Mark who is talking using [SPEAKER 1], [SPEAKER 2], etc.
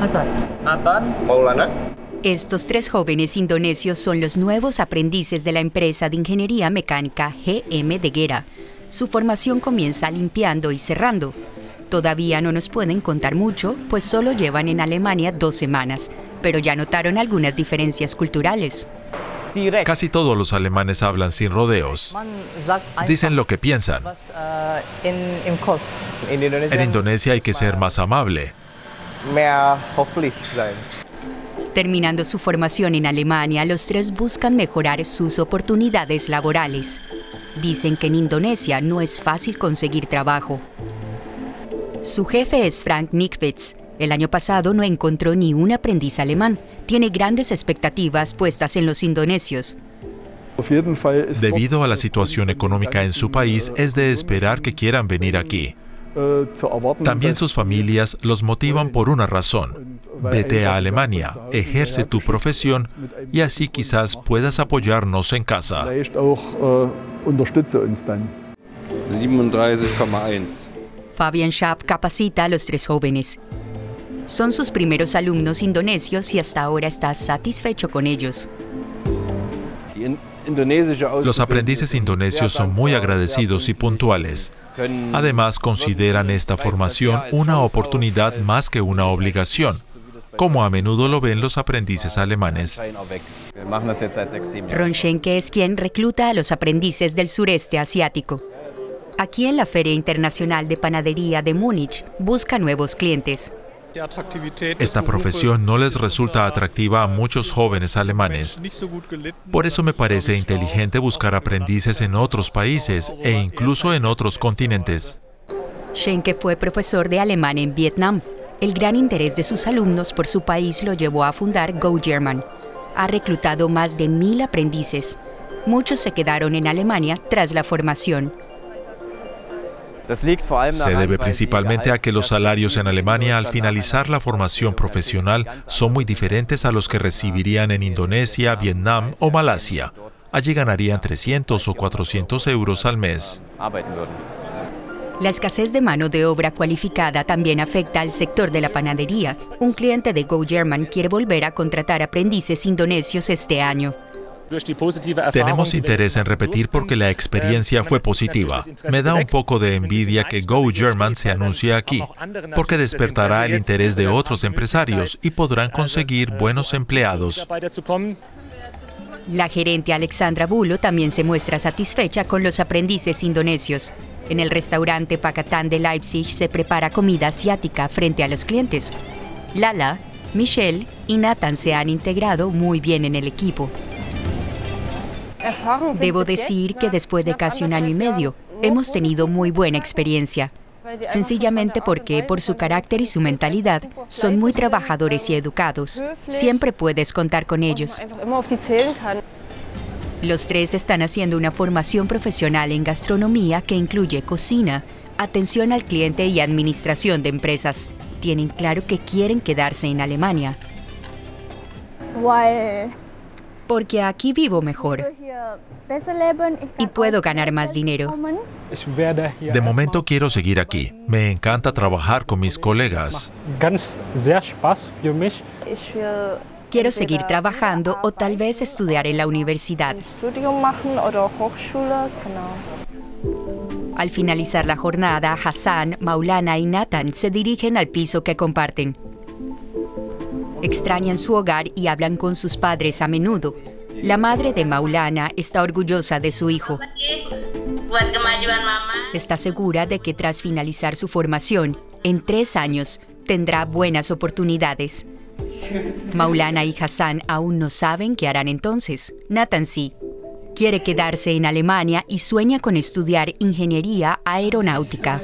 [SPEAKER 1] Hasan. Nathan.
[SPEAKER 2] Maulana.
[SPEAKER 3] Estos tres jóvenes indonesios son los nuevos aprendices de la empresa de ingeniería mecánica GM de Guerra. Su formación comienza limpiando y cerrando. Todavía no nos pueden contar mucho, pues solo llevan en Alemania dos semanas, pero ya notaron algunas diferencias culturales.
[SPEAKER 4] Casi todos los alemanes hablan sin rodeos. Dicen lo que piensan.
[SPEAKER 1] äh.
[SPEAKER 4] En Indonesia hay que ser más amable.
[SPEAKER 2] Mehr hoffentlich sein.
[SPEAKER 3] Terminando su formación en Alemania, los tres buscan mejorar sus oportunidades laborales. Dicen que en Indonesia no es fácil conseguir trabajo. Su jefe es Frank Nikwitz. El año pasado no encontró ni un aprendiz alemán. Tiene grandes expectativas puestas en los indonesios.
[SPEAKER 4] Debido a la situación económica en su país, es de esperar que quieran venir aquí. También sus familias los motivan por una razón. Vete a Alemania, ejerce tu profesión y así quizás puedas apoyarnos en casa.
[SPEAKER 5] 37,1.
[SPEAKER 3] Fabian Schaap capacita a los tres jóvenes. Son sus primeros alumnos indonesios y hasta ahora está satisfecho con ellos.
[SPEAKER 4] Los aprendices indonesios son muy agradecidos y puntuales. Además, consideran esta formación una oportunidad más que una obligación, como a menudo lo ven los aprendices alemanes.
[SPEAKER 3] Ron Schenke es quien recluta a los aprendices del sureste asiático. Aquí en la Feria Internacional de Panadería de Múnich busca nuevos clientes.
[SPEAKER 4] Esta profesión no les resulta atractiva a muchos jóvenes alemanes. Por eso me parece inteligente buscar aprendices en otros países e incluso en otros continentes.
[SPEAKER 3] Schenke fue profesor de alemán en Vietnam. El gran interés de sus alumnos por su país lo llevó a fundar Go German. Ha reclutado más de mil aprendices. Muchos se quedaron en Alemania tras la formación.
[SPEAKER 4] Se debe principalmente a que los salarios en Alemania al finalizar la formación profesional son muy diferentes a los que recibirían en Indonesia, Vietnam o Malasia. Allí ganarían 300 o 400 euros al mes.
[SPEAKER 3] La escasez de mano de obra cualificada también afecta al sector de la panadería. Un cliente de Go German quiere volver a contratar aprendices indonesios este año.
[SPEAKER 4] Tenemos interés en repetir porque la experiencia fue positiva. Me da un poco de envidia que Go German se anuncie aquí, porque despertará el interés de otros empresarios y podrán conseguir buenos empleados.
[SPEAKER 3] La gerente Alexandra Bulo también se muestra satisfecha con los aprendices indonesios. En el restaurante Pakatán de Leipzig se prepara comida asiática frente a los clientes. Lala, Michelle y Nathan se han integrado muy bien en el equipo. Debo decir que después de casi un año y medio, hemos tenido muy buena experiencia. Sencillamente porque por su carácter y su mentalidad son muy trabajadores y educados. Siempre puedes contar con ellos. Los tres están haciendo una formación profesional en gastronomía que incluye cocina, atención al cliente y administración de empresas. Tienen claro que quieren quedarse en Alemania. Porque aquí vivo mejor y puedo ganar más dinero.
[SPEAKER 4] De momento quiero seguir aquí. Me encanta trabajar con mis colegas.
[SPEAKER 3] Quiero seguir trabajando o tal vez estudiar en la universidad. Al finalizar la jornada, Hassan, Maulana y Nathan se dirigen al piso que comparten. Extrañan su hogar y hablan con sus padres a menudo. La madre de Maulana está orgullosa de su hijo. Está segura de que tras finalizar su formación, en tres años, tendrá buenas oportunidades. Maulana y Hassan aún no saben qué harán entonces. Nathan sí. Quiere quedarse en Alemania y sueña con estudiar ingeniería aeronáutica.